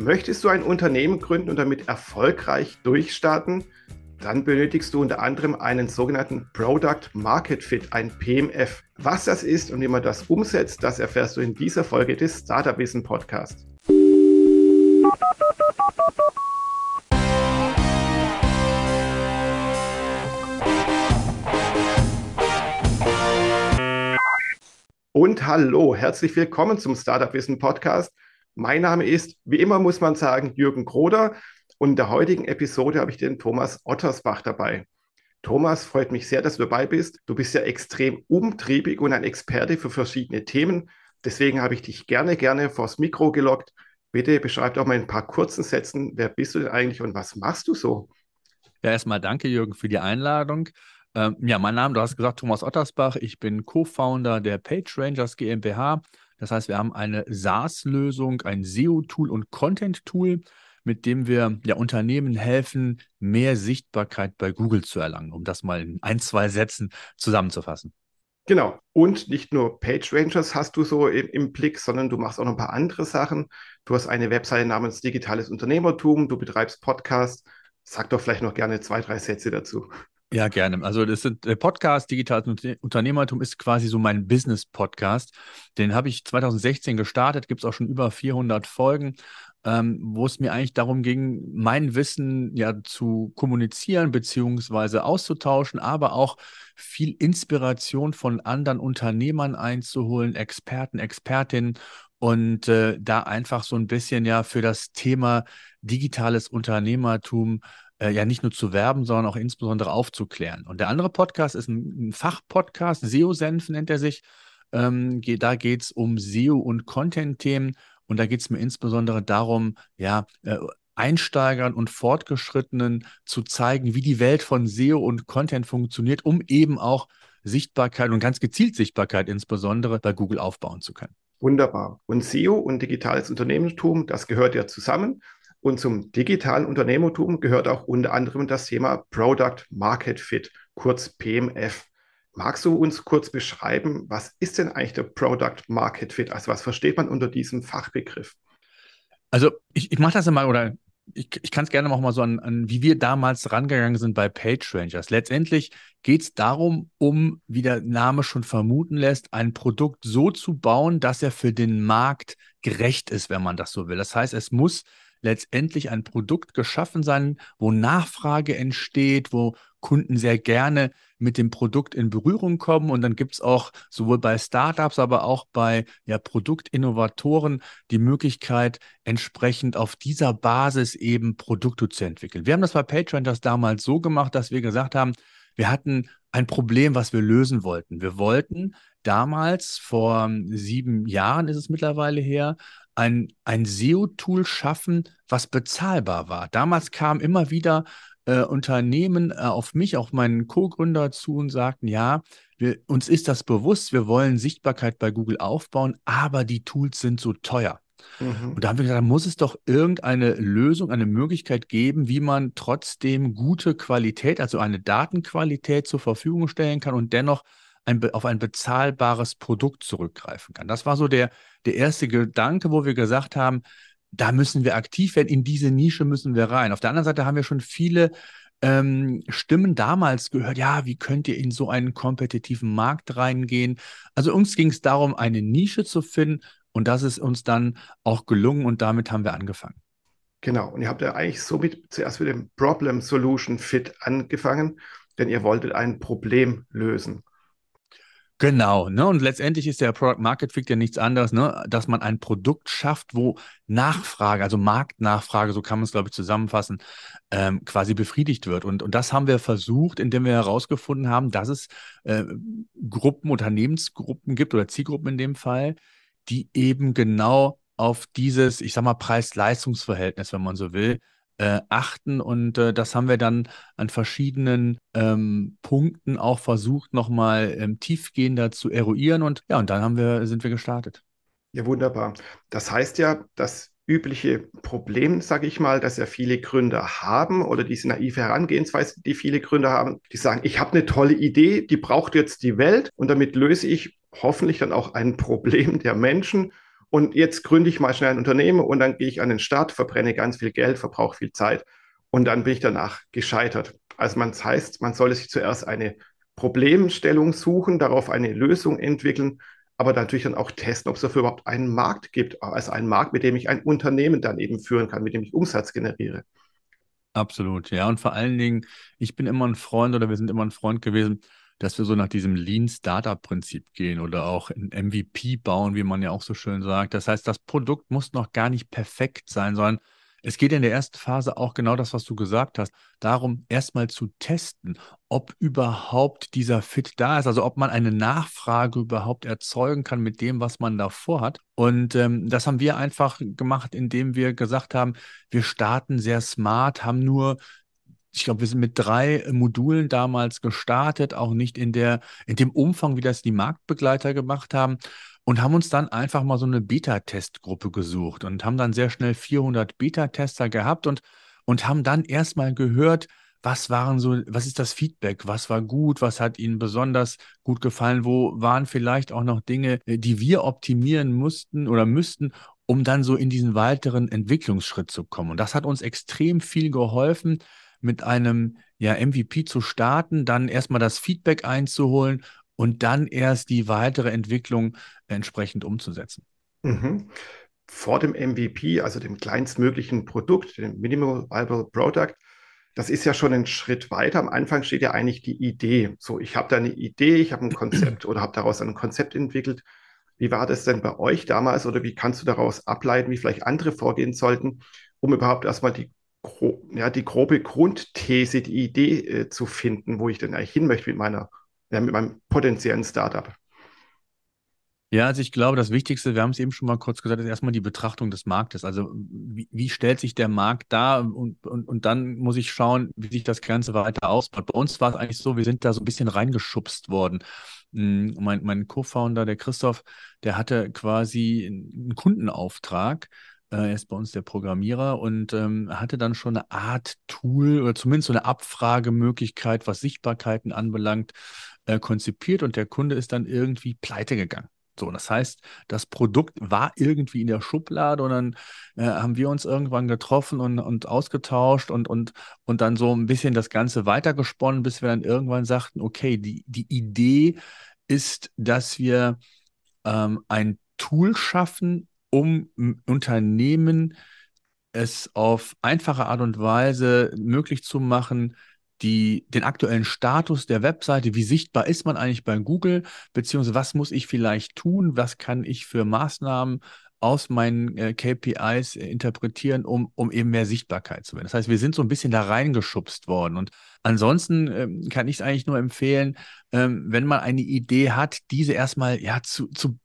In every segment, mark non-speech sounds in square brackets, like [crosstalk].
Möchtest du ein Unternehmen gründen und damit erfolgreich durchstarten? Dann benötigst du unter anderem einen sogenannten Product Market Fit, ein PMF. Was das ist und wie man das umsetzt, das erfährst du in dieser Folge des Startup Wissen Podcast. Und hallo, herzlich willkommen zum Startup Wissen Podcast. Mein Name ist, wie immer muss man sagen, Jürgen Kroder und in der heutigen Episode habe ich den Thomas Ottersbach dabei. Thomas, freut mich sehr, dass du dabei bist. Du bist ja extrem umtriebig und ein Experte für verschiedene Themen. Deswegen habe ich dich gerne, gerne vors Mikro gelockt. Bitte beschreib doch mal in ein paar kurzen Sätzen, wer bist du denn eigentlich und was machst du so? Ja, erstmal danke, Jürgen, für die Einladung. Ähm, ja, mein Name, du hast gesagt, Thomas Ottersbach. Ich bin Co-Founder der PageRangers GmbH. Das heißt, wir haben eine SaaS-Lösung, ein SEO-Tool und Content-Tool, mit dem wir ja, Unternehmen helfen, mehr Sichtbarkeit bei Google zu erlangen, um das mal in ein, zwei Sätzen zusammenzufassen. Genau. Und nicht nur PageRangers hast du so im, im, Blick, sondern du machst auch noch ein paar andere Sachen. Du hast eine Webseite namens Digitales Unternehmertum, du betreibst Podcasts. Sag doch vielleicht noch gerne zwei, drei Sätze dazu. Ja, gerne. Also das sind der Podcast Digitales Unternehmertum ist quasi so mein Business-Podcast. Den habe ich 2016 gestartet, gibt es auch schon über 400 Folgen, ähm, wo es mir eigentlich darum ging, mein Wissen ja zu kommunizieren beziehungsweise auszutauschen, aber auch viel Inspiration von anderen Unternehmern einzuholen, Experten, Expertinnen und äh, da einfach so ein bisschen ja für das Thema digitales Unternehmertum äh, ja nicht nur zu werben, sondern auch insbesondere aufzuklären. Und der andere Podcast ist ein, ein Fachpodcast, SEO-Senf nennt er sich. Ähm, da geht es um SEO und Content-Themen und da geht es mir insbesondere darum, ja, äh, Einsteigern und Fortgeschrittenen zu zeigen, wie die Welt von SEO und Content funktioniert, um eben auch Sichtbarkeit und ganz gezielt Sichtbarkeit insbesondere bei Google aufbauen zu können. Wunderbar. Und SEO und digitales Unternehmertum, das gehört ja zusammen. Und zum digitalen Unternehmertum gehört auch unter anderem das Thema Product Market Fit, kurz PMF. Magst du uns kurz beschreiben, was ist denn eigentlich der Product Market Fit? Also was versteht man unter diesem Fachbegriff? Also ich, ich mache das immer oder ich, ich kann es gerne auch mal so an, an, wie wir damals rangegangen sind bei PageRangers. Letztendlich geht es darum, um, wie der Name schon vermuten lässt, ein Produkt so zu bauen, dass er für den Markt gerecht ist, wenn man das so will. Das heißt, es muss letztendlich ein Produkt geschaffen sein, wo Nachfrage entsteht, wo Kunden sehr gerne mit dem Produkt in Berührung kommen. Und dann gibt es auch sowohl bei Startups, aber auch bei ja, Produktinnovatoren die Möglichkeit, entsprechend auf dieser Basis eben Produkte zu entwickeln. Wir haben das bei Patreon das damals so gemacht, dass wir gesagt haben, wir hatten ein Problem, was wir lösen wollten. Wir wollten damals, vor sieben Jahren ist es mittlerweile her, ein, ein SEO-Tool schaffen, was bezahlbar war. Damals kamen immer wieder äh, Unternehmen äh, auf mich, auf meinen Co-Gründer zu und sagten, ja, wir, uns ist das bewusst, wir wollen Sichtbarkeit bei Google aufbauen, aber die Tools sind so teuer. Mhm. Und da haben wir gesagt, da muss es doch irgendeine Lösung, eine Möglichkeit geben, wie man trotzdem gute Qualität, also eine Datenqualität zur Verfügung stellen kann und dennoch ein, auf ein bezahlbares Produkt zurückgreifen kann. Das war so der, der erste Gedanke, wo wir gesagt haben, da müssen wir aktiv werden, in diese Nische müssen wir rein. Auf der anderen Seite haben wir schon viele ähm, Stimmen damals gehört, ja, wie könnt ihr in so einen kompetitiven Markt reingehen? Also uns ging es darum, eine Nische zu finden und das ist uns dann auch gelungen und damit haben wir angefangen. Genau, und ihr habt ja eigentlich somit zuerst mit dem Problem Solution Fit angefangen, denn ihr wolltet ein Problem lösen. Genau, ne? Und letztendlich ist der Product Market Fit ja nichts anderes, ne? Dass man ein Produkt schafft, wo Nachfrage, also Marktnachfrage, so kann man es, glaube ich, zusammenfassen, ähm, quasi befriedigt wird. Und, und das haben wir versucht, indem wir herausgefunden haben, dass es äh, Gruppen, Unternehmensgruppen gibt oder Zielgruppen in dem Fall, die eben genau auf dieses, ich sag mal, Preis-Leistungs-Verhältnis, wenn man so will, äh, achten. Und äh, das haben wir dann an verschiedenen ähm, Punkten auch versucht, nochmal ähm, tiefgehender zu eruieren. Und ja, und dann haben wir, sind wir gestartet. Ja, wunderbar. Das heißt ja, das übliche Problem, sage ich mal, dass ja viele Gründer haben oder diese naive Herangehensweise, die viele Gründer haben, die sagen, ich habe eine tolle Idee, die braucht jetzt die Welt und damit löse ich hoffentlich dann auch ein [laughs] Problem der Menschen und jetzt gründe ich mal schnell ein Unternehmen und dann gehe ich an den Start, verbrenne ganz viel Geld, verbrauche viel Zeit und dann bin ich danach gescheitert. Also man das heißt, man sollte sich zuerst eine Problemstellung suchen, darauf eine Lösung entwickeln, aber natürlich dann auch testen, ob es dafür überhaupt einen Markt gibt, also einen Markt, mit dem ich ein Unternehmen dann eben führen kann, mit dem ich Umsatz generiere. Absolut, ja. Und vor allen Dingen, ich bin immer ein Freund oder wir sind immer ein Freund gewesen, dass wir so nach diesem Lean Startup Prinzip gehen oder auch ein MVP bauen, wie man ja auch so schön sagt. Das heißt, das Produkt muss noch gar nicht perfekt sein, sondern es geht in der ersten Phase auch genau das, was du gesagt hast, darum, erstmal zu testen, ob überhaupt dieser Fit da ist, also ob man eine Nachfrage überhaupt erzeugen kann mit dem, was man davor hat. Und ähm, das haben wir einfach gemacht, indem wir gesagt haben, wir starten sehr smart, haben nur ich glaube, wir sind mit drei Modulen damals gestartet, auch nicht in der, in dem Umfang, wie das die Marktbegleiter gemacht haben und haben uns dann einfach mal so eine Beta-Testgruppe gesucht und haben dann sehr schnell 400 Beta-Tester gehabt und, und haben dann erstmal gehört, was waren so, was ist das Feedback? Was war gut? Was hat Ihnen besonders gut gefallen? Wo waren vielleicht auch noch Dinge, äh, die wir optimieren mussten oder müssten, um dann so in diesen weiteren Entwicklungsschritt zu kommen? Und das hat uns extrem viel geholfen, mit einem ja, MVP zu starten, dann erstmal das Feedback einzuholen und dann erst die weitere Entwicklung entsprechend umzusetzen. Mhm. Vor dem MVP, also dem kleinstmöglichen Produkt, dem Minimal Viable Product, das ist ja schon ein Schritt weiter. Am Anfang steht ja eigentlich die Idee. So, ich habe da eine Idee, ich habe ein Konzept oder habe daraus ein Konzept entwickelt. Wie war das denn bei euch damals oder wie kannst du daraus ableiten, wie vielleicht andere vorgehen sollten, um überhaupt erstmal die, ja, die grobe Grundthese, die Idee äh, zu finden, wo ich denn eigentlich hin möchte mit meiner ja, mit meinem potenziellen Startup? Ja, also ich glaube, das Wichtigste, wir haben es eben schon mal kurz gesagt, ist erstmal die Betrachtung des Marktes. Also wie, wie stellt sich der Markt dar und, und, und dann muss ich schauen, wie sich das Ganze weiter ausbaut. Bei uns war es eigentlich so, wir sind da so ein bisschen reingeschubst worden. Hm, mein, mein Co-Founder, der Christoph, der hatte quasi einen Kundenauftrag. Äh, er ist bei uns der Programmierer und ähm, hatte dann schon eine Art Tool oder zumindest so eine Abfragemöglichkeit, was Sichtbarkeiten anbelangt, äh, konzipiert und der Kunde ist dann irgendwie pleite gegangen. So, das heißt, das Produkt war irgendwie in der Schublade und dann äh, haben wir uns irgendwann getroffen und, und ausgetauscht und, und, und dann so ein bisschen das Ganze weitergesponnen, bis wir dann irgendwann sagten, okay, die, die Idee ist, dass wir ähm, ein Tool schaffen, um Unternehmen es auf einfache Art und Weise möglich zu machen, die, den aktuellen Status der Webseite, wie sichtbar ist man eigentlich bei Google, beziehungsweise was muss ich vielleicht tun, was kann ich für Maßnahmen aus meinen äh, KPIs äh, interpretieren, um, um eben mehr Sichtbarkeit zu werden. Das heißt, wir sind so ein bisschen da reingeschubst worden. Und ansonsten ähm, kann ich es eigentlich nur empfehlen, ähm, wenn man eine Idee hat, diese erstmal ja zu, zu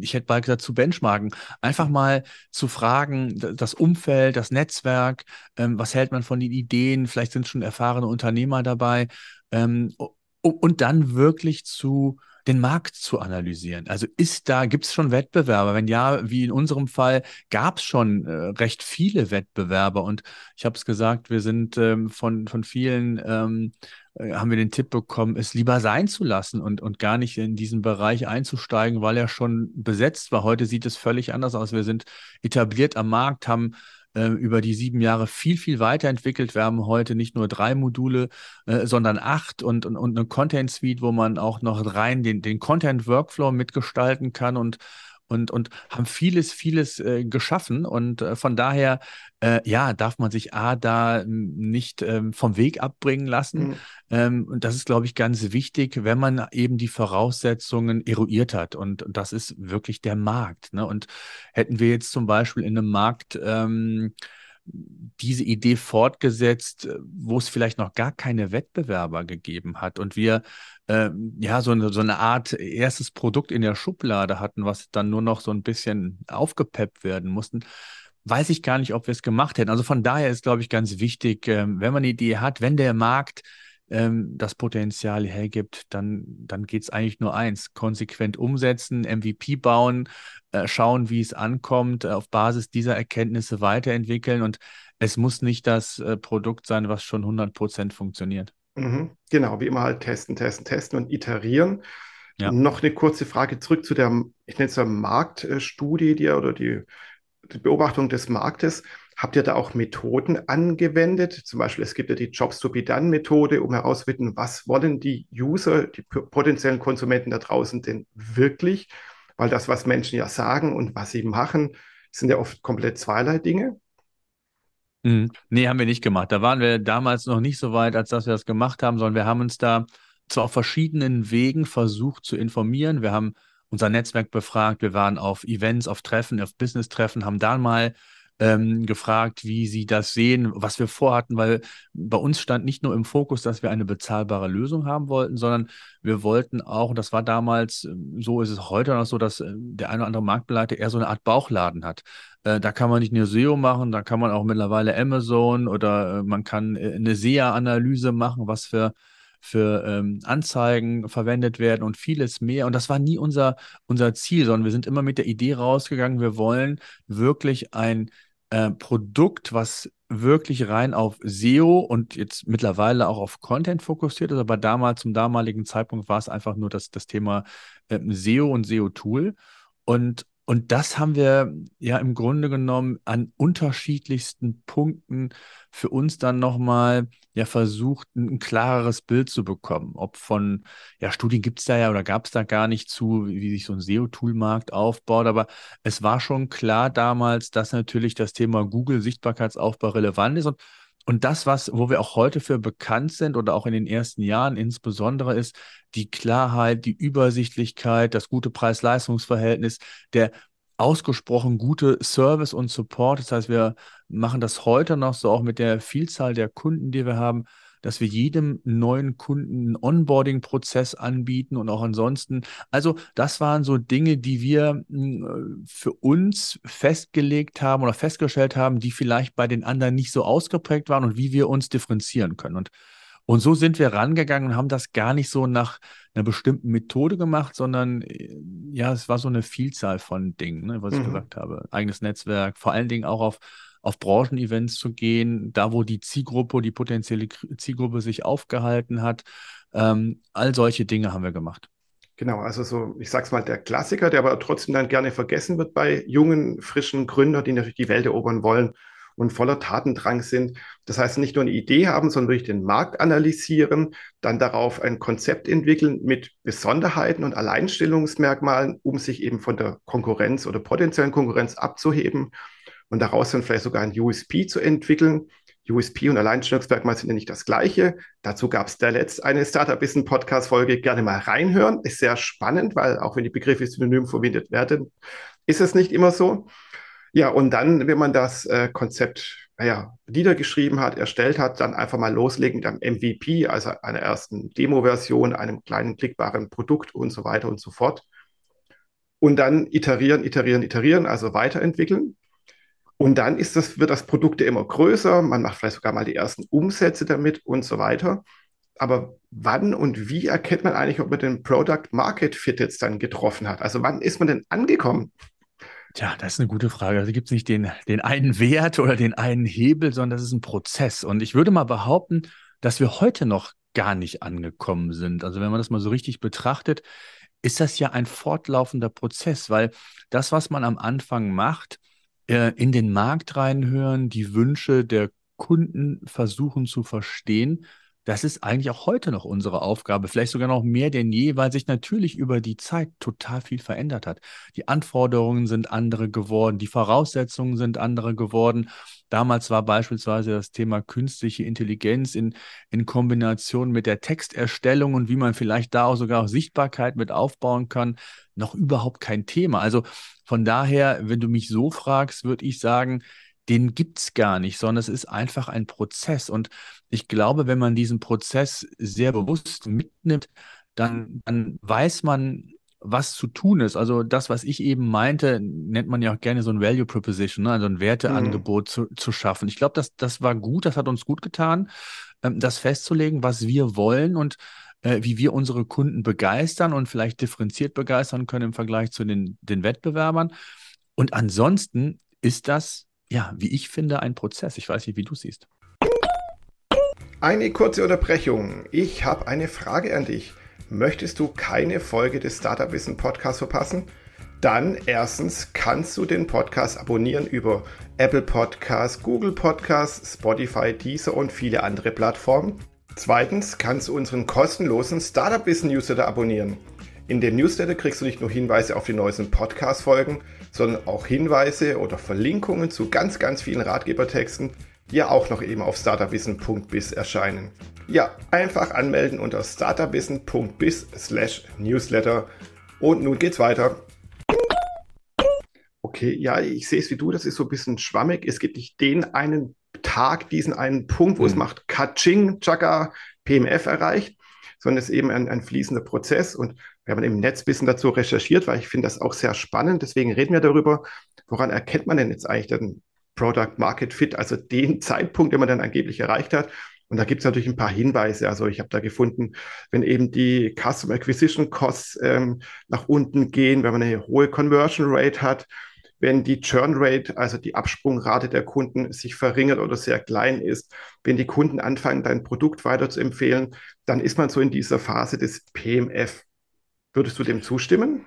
ich hätte bald gesagt, zu benchmarken. Einfach mal zu fragen, das Umfeld, das Netzwerk, ähm, was hält man von den Ideen? Vielleicht sind schon erfahrene Unternehmer dabei. Ähm, und dann wirklich zu den Markt zu analysieren. Also ist da, gibt es schon Wettbewerber? Wenn ja, wie in unserem Fall, gab es schon äh, recht viele Wettbewerber. Und ich habe es gesagt, wir sind ähm, von, von vielen, ähm, äh, haben wir den Tipp bekommen, es lieber sein zu lassen und, und gar nicht in diesen Bereich einzusteigen, weil er schon besetzt war. Heute sieht es völlig anders aus. Wir sind etabliert am Markt, haben äh, über die sieben Jahre viel, viel weiterentwickelt. Wir haben heute nicht nur drei Module, äh, sondern acht und, und, und eine Content Suite, wo man auch noch rein den, den Content Workflow mitgestalten kann und und, und haben vieles, vieles äh, geschaffen. Und äh, von daher, äh, ja, darf man sich A, da nicht ähm, vom Weg abbringen lassen. Mhm. Ähm, und das ist, glaube ich, ganz wichtig, wenn man eben die Voraussetzungen eruiert hat. Und, und das ist wirklich der Markt. Ne? Und hätten wir jetzt zum Beispiel in einem Markt ähm, diese Idee fortgesetzt, wo es vielleicht noch gar keine Wettbewerber gegeben hat und wir äh, ja so eine, so eine Art erstes Produkt in der Schublade hatten, was dann nur noch so ein bisschen aufgepeppt werden mussten, weiß ich gar nicht, ob wir es gemacht hätten. Also von daher ist, glaube ich, ganz wichtig, äh, wenn man eine Idee hat, wenn der Markt ähm, das Potenzial hergibt, dann, dann geht es eigentlich nur eins. Konsequent umsetzen, MVP bauen, äh, schauen, wie es ankommt, äh, auf Basis dieser Erkenntnisse weiterentwickeln und es muss nicht das äh, Produkt sein, was schon 100 Prozent funktioniert. Mhm, genau, wie immer halt testen, testen, testen und iterieren. Ja. Noch eine kurze Frage zurück zu der, ich nenne es ja Marktstudie die, oder die, die Beobachtung des Marktes. Habt ihr da auch Methoden angewendet? Zum Beispiel, es gibt ja die Jobs to be done Methode, um herauszufinden, was wollen die User, die potenziellen Konsumenten da draußen denn wirklich? Weil das, was Menschen ja sagen und was sie machen, sind ja oft komplett zweierlei Dinge. Mhm. Nee, haben wir nicht gemacht. Da waren wir damals noch nicht so weit, als dass wir das gemacht haben, sondern wir haben uns da zwar auf verschiedenen Wegen versucht zu informieren. Wir haben unser Netzwerk befragt, wir waren auf Events, auf Treffen, auf Business-Treffen, haben da mal ähm, gefragt, wie sie das sehen, was wir vorhatten, weil bei uns stand nicht nur im Fokus, dass wir eine bezahlbare Lösung haben wollten, sondern wir wollten auch, und das war damals, ähm, so ist es heute noch so, dass äh, der eine oder andere Marktbegleiter eher so eine Art Bauchladen hat. Äh, da kann man nicht nur SEO machen, da kann man auch mittlerweile Amazon oder äh, man kann eine SEA-Analyse machen, was für für ähm, Anzeigen verwendet werden und vieles mehr. Und das war nie unser, unser Ziel, sondern wir sind immer mit der Idee rausgegangen, wir wollen wirklich ein äh, Produkt, was wirklich rein auf SEO und jetzt mittlerweile auch auf Content fokussiert ist, aber damals, zum damaligen Zeitpunkt war es einfach nur das, das Thema äh, SEO und SEO-Tool. Und, und das haben wir ja im Grunde genommen an unterschiedlichsten Punkten für uns dann nochmal ja versucht, ein, klareres Bild zu bekommen. Ob von, ja, Studien gibt es da ja oder gab es da gar nicht zu, wie, sich so ein SEO-Tool-Markt aufbaut. Aber es war schon klar damals, dass natürlich das Thema Google-Sichtbarkeitsaufbau relevant ist. Und und das, was, wo wir auch heute für bekannt sind oder auch in den ersten Jahren insbesondere ist, die Klarheit, die Übersichtlichkeit, das gute Preis-Leistungs-Verhältnis, der ausgesprochen gute Service und Support. Das heißt, wir machen das heute noch so auch mit der Vielzahl der Kunden, die wir haben, dass wir jedem neuen Kunden einen Onboarding-Prozess anbieten und auch ansonsten. Also das waren so Dinge, die wir hm, für uns festgelegt haben oder festgestellt haben, die vielleicht bei den anderen nicht so ausgeprägt waren und wie wir uns differenzieren können. Und und so sind wir rangegangen und haben das gar nicht so nach einer bestimmten Methode gemacht, sondern äh, ja, es war so eine Vielzahl von Dingen, ne, was mhm. ich gesagt habe. Eigenes Netzwerk, vor allen Dingen auch auf auf Branchenevents zu gehen, da wo die Zielgruppe, die potenzielle Zielgruppe sich aufgehalten hat. Ähm, all solche Dinge haben wir gemacht. Genau, also so, ich sag's mal, der Klassiker, der aber trotzdem dann gerne vergessen wird bei jungen, frischen Gründern, die natürlich die Welt erobern wollen und voller Tatendrang sind. Das heißt, nicht nur eine Idee haben, sondern wirklich den Markt analysieren, dann darauf ein Konzept entwickeln mit Besonderheiten und Alleinstellungsmerkmalen, um sich eben von der Konkurrenz oder potenziellen Konkurrenz abzuheben und daraus dann vielleicht sogar ein USP zu entwickeln. USP und Alleinstellungsmerkmal sind ja nicht das gleiche. Dazu gab es der letzte eine Startup Wissen Podcast Folge gerne mal reinhören. Ist sehr spannend, weil auch wenn die Begriffe synonym verwendet werden, ist es nicht immer so. Ja, und dann, wenn man das äh, Konzept naja, niedergeschrieben hat, erstellt hat, dann einfach mal loslegen mit einem MVP, also einer ersten Demo-Version, einem kleinen klickbaren Produkt und so weiter und so fort. Und dann iterieren, iterieren, iterieren, also weiterentwickeln. Und dann ist das, wird das Produkt immer größer, man macht vielleicht sogar mal die ersten Umsätze damit und so weiter. Aber wann und wie erkennt man eigentlich, ob man den Product Market Fit jetzt dann getroffen hat? Also wann ist man denn angekommen? Tja, das ist eine gute Frage. Also gibt es nicht den, den einen Wert oder den einen Hebel, sondern das ist ein Prozess. Und ich würde mal behaupten, dass wir heute noch gar nicht angekommen sind. Also wenn man das mal so richtig betrachtet, ist das ja ein fortlaufender Prozess, weil das, was man am Anfang macht, äh, in den Markt reinhören, die Wünsche der Kunden versuchen zu verstehen. Das ist eigentlich auch heute noch unsere Aufgabe, vielleicht sogar noch mehr denn je, weil sich natürlich über die Zeit total viel verändert hat. Die Anforderungen sind andere geworden, die Voraussetzungen sind andere geworden. Damals war beispielsweise das Thema künstliche Intelligenz in, in Kombination mit der Texterstellung und wie man vielleicht da auch sogar auch Sichtbarkeit mit aufbauen kann, noch überhaupt kein Thema. Also von daher, wenn du mich so fragst, würde ich sagen, den gibt es gar nicht, sondern es ist einfach ein Prozess. Und ich glaube, wenn man diesen Prozess sehr bewusst mitnimmt, dann, dann weiß man, was zu tun ist. Also das, was ich eben meinte, nennt man ja auch gerne so ein Value Proposition, ne? also ein Werteangebot mhm. zu, zu schaffen. Ich glaube, das, das war gut, das hat uns gut getan, ähm, das festzulegen, was wir wollen und äh, wie wir unsere Kunden begeistern und vielleicht differenziert begeistern können im Vergleich zu den, den Wettbewerbern. Und ansonsten ist das, ja, wie ich finde, ein Prozess. Ich weiß nicht, wie du siehst. Eine kurze Unterbrechung. Ich habe eine Frage an dich. Möchtest du keine Folge des Startup Wissen Podcasts verpassen? Dann erstens kannst du den Podcast abonnieren über Apple Podcasts, Google Podcasts, Spotify, Deezer und viele andere Plattformen. Zweitens kannst du unseren kostenlosen Startup Wissen Newsletter abonnieren. In dem Newsletter kriegst du nicht nur Hinweise auf die neuesten Podcast-Folgen, sondern auch Hinweise oder Verlinkungen zu ganz, ganz vielen Ratgebertexten, die ja auch noch eben auf startupwissen.biz erscheinen. Ja, einfach anmelden unter startupwissen.biz slash newsletter. Und nun geht's weiter. Okay, ja, ich sehe es wie du, das ist so ein bisschen schwammig. Es gibt nicht den einen Tag, diesen einen Punkt, wo mhm. es macht Kaching, Chaka, PMF erreicht, sondern es ist eben ein, ein fließender Prozess. Und wir haben im Netz ein bisschen dazu recherchiert, weil ich finde das auch sehr spannend. Deswegen reden wir darüber, woran erkennt man denn jetzt eigentlich den Product Market Fit, also den [laughs] Zeitpunkt, den man dann angeblich erreicht hat. Und da gibt es natürlich ein paar Hinweise. Also ich habe da gefunden, wenn eben die Custom Acquisition Costs ähm, nach unten gehen, wenn man eine hohe Conversion Rate hat, wenn die Churn Rate, also die Absprungrate der Kunden, sich verringert oder sehr klein ist, wenn die Kunden anfangen, dein Produkt weiter zu empfehlen, dann ist man so in dieser Phase des PMF. Würdest du dem zustimmen?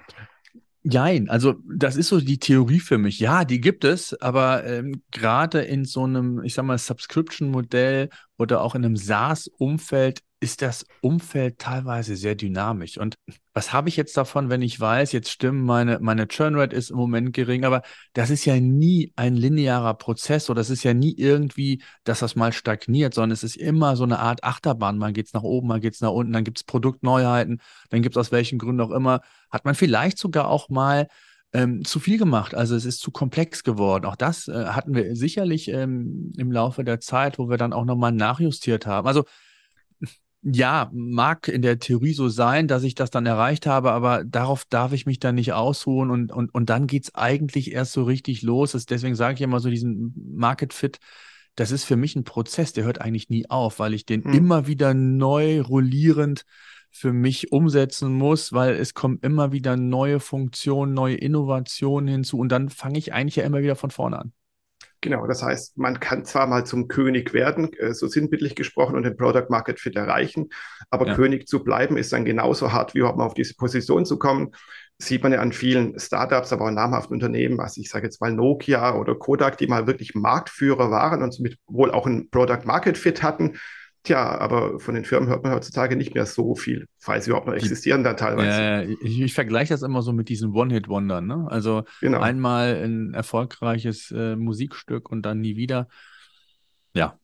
Nein, also das ist so die Theorie für mich. Ja, die gibt es, aber ähm, gerade in so einem, ich sag mal, Subscription-Modell oder auch in einem SaaS-Umfeld ist das Umfeld teilweise sehr dynamisch. Und was habe ich jetzt davon, wenn ich weiß, jetzt stimmen meine, meine Churnrate ist im Moment gering, aber das ist ja nie ein linearer Prozess oder es ist ja nie irgendwie, dass das mal stagniert, sondern es ist immer so eine Art Achterbahn. Mal geht es nach oben, mal geht es nach unten, dann gibt es Produktneuheiten, dann gibt es aus welchen Gründen auch immer, hat man vielleicht sogar auch mal ähm, zu viel gemacht. Also es ist zu komplex geworden. Auch das äh, hatten wir sicherlich ähm, im Laufe der Zeit, wo wir dann auch nochmal nachjustiert haben. Also ja, mag in der Theorie so sein, dass ich das dann erreicht habe, aber darauf darf ich mich dann nicht ausruhen und, und, und dann geht's eigentlich erst so richtig los. Deswegen sage ich immer so diesen Market Fit, das ist für mich ein Prozess, der hört eigentlich nie auf, weil ich den hm. immer wieder neu rollierend für mich umsetzen muss, weil es kommen immer wieder neue Funktionen, neue Innovationen hinzu und dann fange ich eigentlich ja immer wieder von vorne an. Genau, das heißt, man kann zwar mal zum König werden, äh, so sinnbildlich gesprochen, und den Product Market Fit erreichen, aber ja. König zu bleiben ist dann genauso hart, wie überhaupt mal auf diese Position zu kommen. Sieht man ja an vielen Startups, aber auch namhaften Unternehmen, also ich sage jetzt mal Nokia oder Kodak, die mal wirklich Marktführer waren und somit wohl auch ein Product Market Fit hatten, Tja, aber von den Firmen hört man heutzutage nicht mehr so viel, falls überhaupt noch existieren da teilweise. Äh, ich, ich vergleiche das immer so mit diesen One-Hit-Wondern. Ne? Also genau. einmal ein erfolgreiches äh, Musikstück und dann nie wieder. Ja,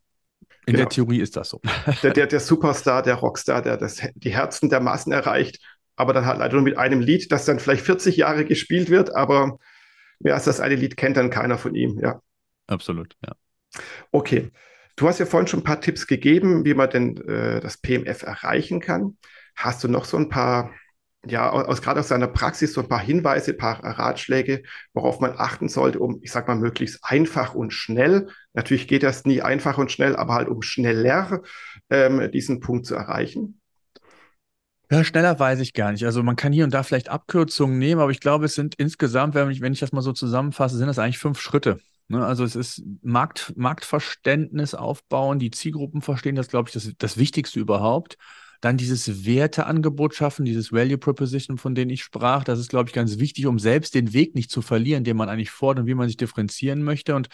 in genau. der Theorie ist das so. [laughs] Der, der, der Superstar, der Rockstar, der das, die Herzen der Massen erreicht, aber dann halt leider nur mit einem Lied, das dann vielleicht 40 Jahre gespielt wird, aber mehr als das eine Lied kennt dann keiner von ihm, ja. Absolut, ja. Okay. Du hast ja vorhin schon ein paar Tipps gegeben, wie man denn äh, das PMF erreichen kann. Hast du noch so ein paar, ja, aus, gerade aus deiner Praxis, so ein paar Hinweise, ein paar Ratschläge, worauf man achten sollte, um, ich sag mal, möglichst einfach und schnell, natürlich geht das nie einfach und schnell, aber halt um schneller ähm, diesen Punkt zu erreichen? Ja, schneller weiß ich gar nicht. Also man kann hier und da vielleicht Abkürzungen nehmen, aber ich glaube, es sind insgesamt, wenn ich, wenn ich das mal so zusammenfasse, sind das eigentlich fünf Schritte. Ne, also es ist Markt, Marktverständnis aufbauen, die Zielgruppen verstehen, das glaube ich das, das Wichtigste überhaupt. Dann dieses Werteangebot schaffen, dieses Value Proposition, von dem ich sprach, das ist, glaube ich, ganz wichtig, um selbst den Weg nicht zu verlieren, den man eigentlich fordert und wie man sich differenzieren möchte. Und,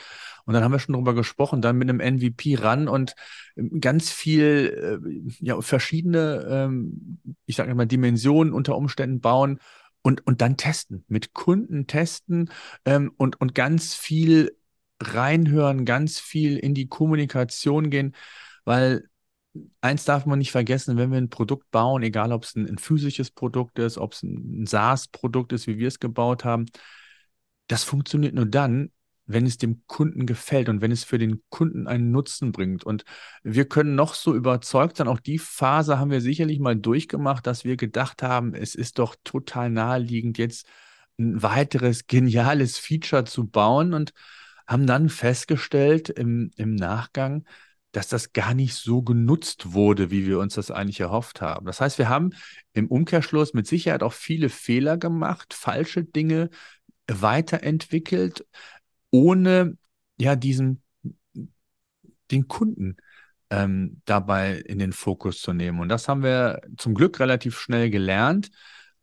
und dann haben wir schon darüber gesprochen, dann mit einem MVP ran und ähm, ganz viel, äh, ja, verschiedene, ähm, ich sage mal, Dimensionen unter Umständen bauen und, und dann testen, mit Kunden testen ähm, und, und ganz viel reinhören, ganz viel in die Kommunikation gehen, weil eins darf man nicht vergessen, wenn wir ein Produkt bauen, egal ob es ein, ein physisches Produkt ist, ob es ein SaaS-Produkt ist, wie wir es gebaut haben, das funktioniert nur dann, wenn es dem Kunden gefällt und wenn es für den Kunden einen Nutzen bringt. Und wir können noch so überzeugt sein, auch die Phase haben wir sicherlich mal durchgemacht, dass wir gedacht haben, es ist doch total naheliegend, jetzt ein weiteres geniales Feature zu bauen und haben dann festgestellt im, im Nachgang, dass das gar nicht so genutzt wurde, wie wir uns das eigentlich erhofft haben. Das heißt, wir haben im Umkehrschluss mit Sicherheit auch viele Fehler gemacht, falsche Dinge weiterentwickelt, ohne ja diesen den Kunden ähm, dabei in den Fokus zu nehmen. Und das haben wir zum Glück relativ schnell gelernt.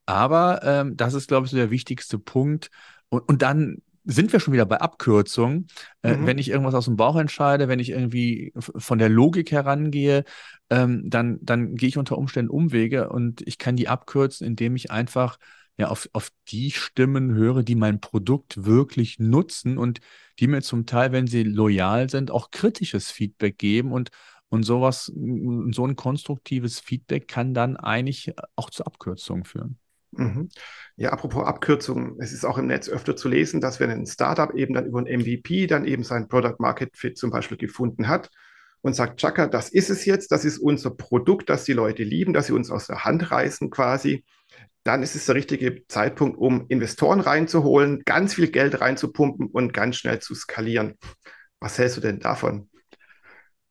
Aber ähm, das ist, glaube ich, so der wichtigste Punkt. Und, und dann sind wir schon wieder bei Abkürzungen. Äh, mhm. Wenn ich irgendwas aus dem Bauch entscheide, wenn ich irgendwie von der Logik herangehe, ähm, dann, dann gehe ich unter Umständen Umwege und ich kann die abkürzen, indem ich einfach ja, auf, auf die Stimmen höre, die mein Produkt wirklich nutzen und die mir zum Teil, wenn sie loyal sind, auch kritisches Feedback geben und und sowas, so ein konstruktives Feedback kann dann eigentlich auch zu Abkürzungen führen. Mhm. Ja, apropos Abkürzungen, es ist auch im Netz öfter zu lesen, dass wenn ein Startup eben dann über ein MVP dann eben sein Product Market Fit zum Beispiel gefunden hat und sagt, Chaka, das ist es jetzt, das ist unser Produkt, das die Leute lieben, dass sie uns aus der Hand reißen quasi, dann ist es der richtige Zeitpunkt, um Investoren reinzuholen, ganz viel Geld reinzupumpen und ganz schnell zu skalieren. Was hältst du denn davon?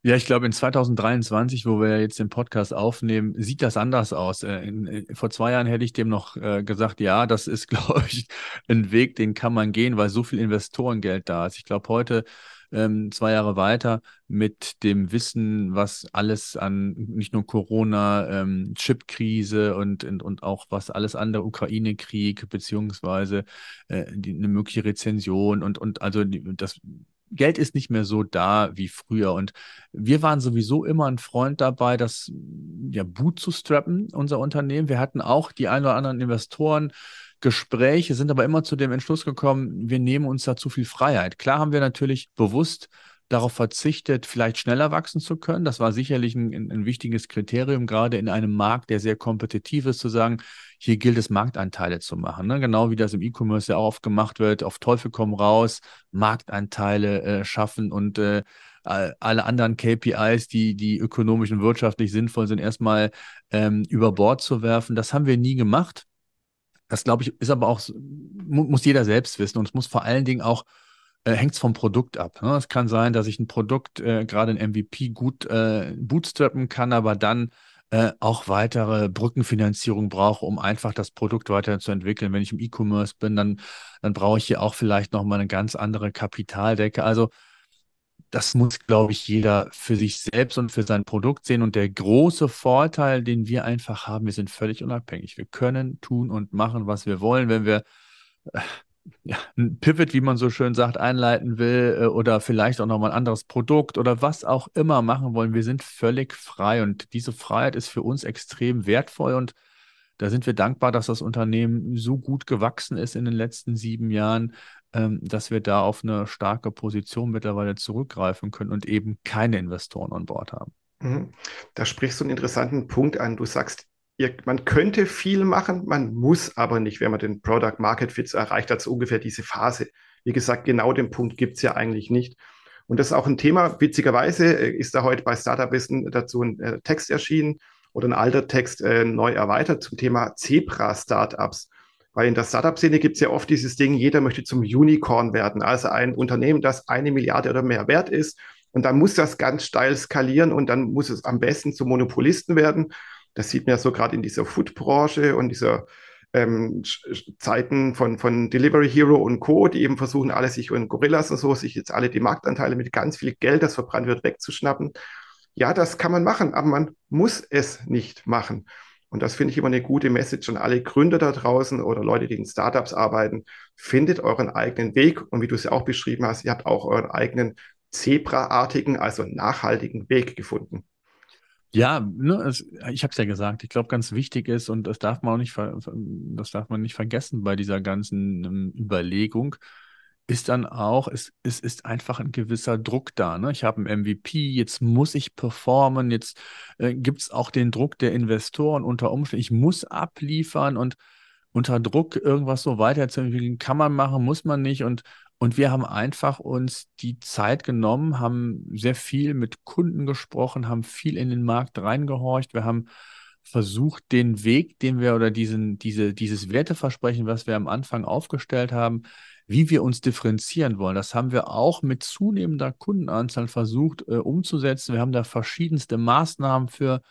Ja, ich glaube, in 2023, wo wir jetzt den Podcast aufnehmen, sieht das anders aus. Äh, in, in, vor zwei Jahren hätte ich dem noch äh, gesagt, ja, das ist, [laughs] glaube ich, ein Weg, den kann man gehen, weil so viel Investorengeld da ist. Ich glaube, heute, ähm, zwei Jahre weiter, mit dem Wissen, was alles an nicht nur Corona, ähm, Chipkrise und, und, und auch was alles andere, Ukraine-Krieg, beziehungsweise äh, die, eine mögliche Rezension und, und also die, das Geld ist nicht mehr so da wie früher. Und wir waren sowieso immer ein Freund dabei, das ja Boot zu strappen, unser Unternehmen. Wir hatten auch die ein oder anderen Investoren. Gespräche sind aber immer zu dem Entschluss gekommen, wir nehmen uns da zu viel Freiheit. Klar haben wir natürlich bewusst darauf verzichtet, vielleicht schneller wachsen zu können. Das war sicherlich ein, ein, wichtiges Kriterium, gerade in einem Markt, der sehr kompetitiv ist, zu sagen, hier gilt es, Marktanteile zu machen. Ne? Genau wie das im E-Commerce ja auch oft gemacht wird, auf Teufel komm raus, Marktanteile äh, schaffen und äh, alle anderen KPIs, die, die ökonomisch und wirtschaftlich sinnvoll sind, erstmal ähm, über Bord zu werfen. Das haben wir nie gemacht. Das, glaube ich, ist aber auch, muss jeder selbst wissen und es muss vor allen Dingen auch äh, hängt es vom Produkt ab. Ne? Es kann sein, dass ich ein Produkt, äh, gerade ein MVP, gut äh, bootstrappen kann, aber dann äh, auch weitere Brückenfinanzierung brauche, um einfach das Produkt weiterzuentwickeln. Wenn ich im E-Commerce bin, dann, dann brauche ich hier auch vielleicht nochmal eine ganz andere Kapitaldecke. Also das muss, glaube ich, jeder für sich selbst und für sein Produkt sehen. Und der große Vorteil, den wir einfach haben, wir sind völlig unabhängig. Wir können tun und machen, was wir wollen. Wenn wir äh, ja, ein Pivot, wie man so schön sagt, einleiten will äh, oder vielleicht auch nochmal ein anderes Produkt oder was auch immer machen wollen. Wir sind völlig frei und diese Freiheit ist für uns extrem wertvoll und da sind wir dankbar, dass das Unternehmen so gut gewachsen ist in den letzten sieben Jahren, ähm, dass wir da auf eine starke Position mittlerweile zurückgreifen können und eben keine Investoren an Bord haben. Mhm. Da sprichst du einen interessanten Punkt an. Du sagst, ihr, man könnte viel machen, man muss aber nicht, wenn man den Product Market Fit erreicht hat, so ungefähr diese Phase. Wie gesagt, genau den Punkt gibt es ja eigentlich nicht. Und das ist auch ein Thema, witzigerweise äh, ist da heute bei Startup Wissen dazu ein äh, Text erschienen oder ein alter Text äh, neu erweitert zum Thema Zebra-Startups. Weil in der Startup-Szene gibt es ja oft dieses Ding, jeder möchte zum Unicorn werden, also ein Unternehmen, das eine Milliarde oder mehr wert ist. Und dann muss das ganz steil skalieren und dann muss es am besten zum Monopolisten werden. Das sieht man ja so gerade in dieser Food-Branche und dieser ähm, Zeiten von, von Delivery Hero und Co., die eben versuchen, alle sich und Gorillas und so, sich jetzt alle die Marktanteile mit ganz viel Geld, das verbrannt wird, wegzuschnappen. Ja, das kann man machen, aber man muss es nicht machen. Und das finde ich immer eine gute Message an alle Gründer da draußen oder Leute, die in Startups arbeiten. Findet euren eigenen Weg. Und wie du es ja auch beschrieben hast, ihr habt auch euren eigenen Zebra-artigen, also nachhaltigen Weg gefunden. Ja, ne, es, ich habe es ja gesagt. Ich glaube, ganz wichtig ist und das darf man auch nicht, das darf man nicht vergessen bei dieser ganzen ähm, Überlegung, ist dann auch, es, es ist einfach ein gewisser Druck da. Ne? Ich habe ein MVP, jetzt muss ich performen, jetzt äh, gibt es auch den Druck der Investoren unter Umständen. Ich muss abliefern und unter Druck irgendwas so weiterzuentwickeln, kann man machen, muss man nicht. Und und wir haben einfach uns die Zeit genommen, haben sehr viel mit Kunden gesprochen, haben viel in den Markt reingehorcht. Wir haben versucht, den Weg, den wir oder diesen, diese, dieses Werteversprechen, was wir am Anfang aufgestellt haben, wie wir uns differenzieren wollen. Das haben wir auch mit zunehmender Kundenanzahl versucht äh, umzusetzen. Wir haben da verschiedenste Maßnahmen für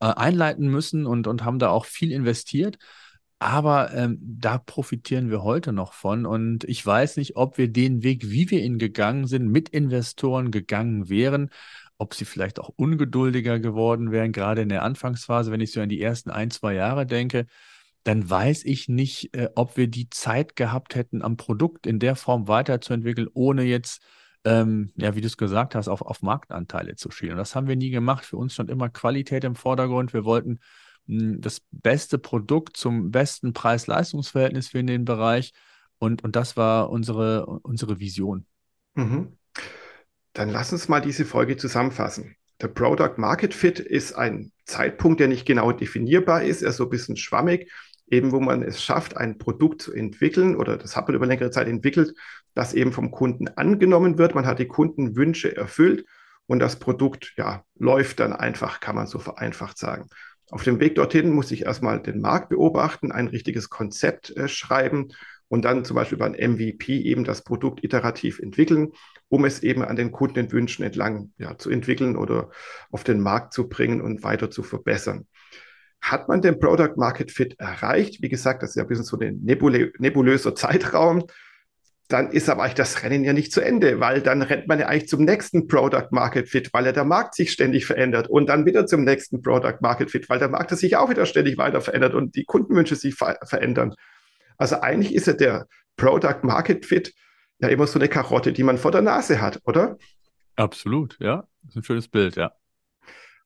äh, einleiten müssen und, und haben da auch viel investiert. Aber ähm, da profitieren wir heute noch von. Und ich weiß nicht, ob wir den Weg, wie wir ihn gegangen sind, mit Investoren gegangen wären. ob sie vielleicht auch ungeduldiger geworden wären, gerade in der Anfangsphase, wenn ich so an die ersten ein, zwei Jahre denke, dann weiß ich nicht, äh, ob wir die Zeit gehabt hätten, am Produkt in der Form weiterzuentwickeln, ohne jetzt, ähm, ja, wie du es gesagt hast, auf, auf Marktanteile zu schielen. Das haben wir nie gemacht. Für uns stand immer Qualität im Vordergrund. Wir wollten das beste Produkt zum besten Preis-Leistungs-Verhältnis für den Bereich. Und, und das war unsere, unsere Vision. Mhm. Dann lass uns mal diese Folge zusammenfassen. Der Product Market Fit ist ein Zeitpunkt, der nicht genau definierbar ist, er ist so ein bisschen schwammig, eben wo man es schafft, ein Produkt zu entwickeln oder das hat man über längere Zeit entwickelt, das eben vom Kunden angenommen wird. Man hat die Kundenwünsche erfüllt und das Produkt ja, läuft dann einfach, kann man so vereinfacht sagen. Auf dem Weg dorthin muss ich erstmal den Markt beobachten, ein richtiges Konzept äh, schreiben und dann zum Beispiel ein MVP eben das Produkt iterativ entwickeln, um es eben an den Kundenwünschen entlang ja, zu entwickeln oder auf den Markt zu bringen und weiter zu verbessern. Hat man den Product Market Fit erreicht? Wie gesagt, das ist ja ein bisschen so ein nebulö nebulöser [laughs] Zeitraum. Dann ist aber eigentlich das Rennen ja nicht zu Ende, weil dann rennt man ja eigentlich zum nächsten Product Market Fit, weil ja der Markt sich ständig verändert und dann wieder zum nächsten Product Market Fit, weil der Markt sich auch wieder ständig weiter verändert und die Kundenwünsche sich ver verändern. Also eigentlich ist ja der Product Market Fit ja immer so eine Karotte, die man vor der Nase hat, oder? Absolut, ja. Das ist ein schönes Bild, ja.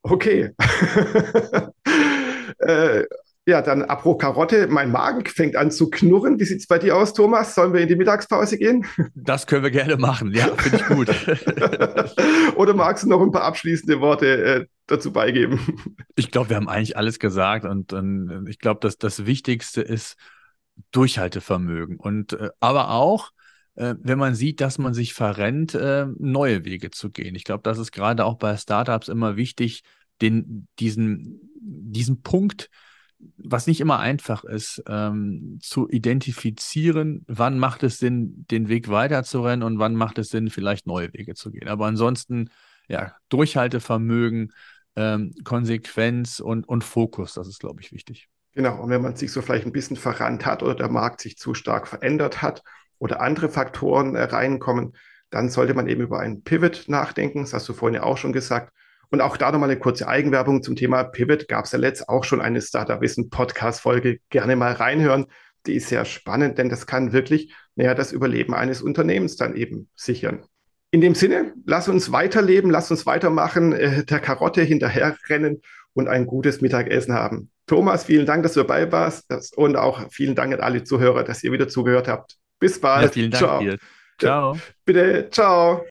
Okay. [laughs] äh, ja, dann apro Karotte, mein Magen fängt an zu knurren. Wie sieht es bei dir aus, Thomas? Sollen wir in die Mittagspause gehen? [laughs] Das können wir gerne machen, ja, finde ich gut. [laughs] Oder magst du noch ein paar abschließende Worte äh, dazu beigeben? [laughs] Ich glaube, wir haben eigentlich alles gesagt und, und ich glaube, dass das Wichtigste ist, Durchhaltevermögen. Und äh, aber auch, äh, wenn man sieht, dass man sich verrennt, äh, neue Wege zu gehen. Ich glaube, das ist gerade auch bei Startups immer wichtig, den, diesen, diesen Punkt, was nicht immer einfach ist, ähm, zu identifizieren, wann macht es Sinn, den Weg weiterzurennen und wann macht es Sinn, vielleicht neue Wege zu gehen. Aber ansonsten, ja, Durchhaltevermögen, ähm, Konsequenz und, und Fokus, das ist, glaube ich, wichtig. Genau, und wenn man sich so vielleicht ein bisschen verrannt hat oder der Markt sich zu stark verändert hat oder andere Faktoren äh, reinkommen, dann sollte man eben über einen Pivot nachdenken. Das hast du vorhin ja auch schon gesagt. Und auch da nochmal eine kurze Eigenwerbung zum Thema Pivot. Gab es ja letzt auch schon eine Startup Wissen Podcast-Folge. Gerne mal reinhören. Die ist sehr spannend, denn das kann wirklich naja, das Überleben eines Unternehmens dann eben sichern. In dem Sinne, lass uns weiterleben, lass uns weitermachen, äh, der Karotte hinterherrennen und ein gutes Mittagessen haben. Thomas, vielen Dank, dass du dabei warst und auch vielen Dank an alle Zuhörer, dass ihr wieder zugehört habt. Bis bald. Ja, vielen Dank ciao. dir. Ciao. Bitte, ciao.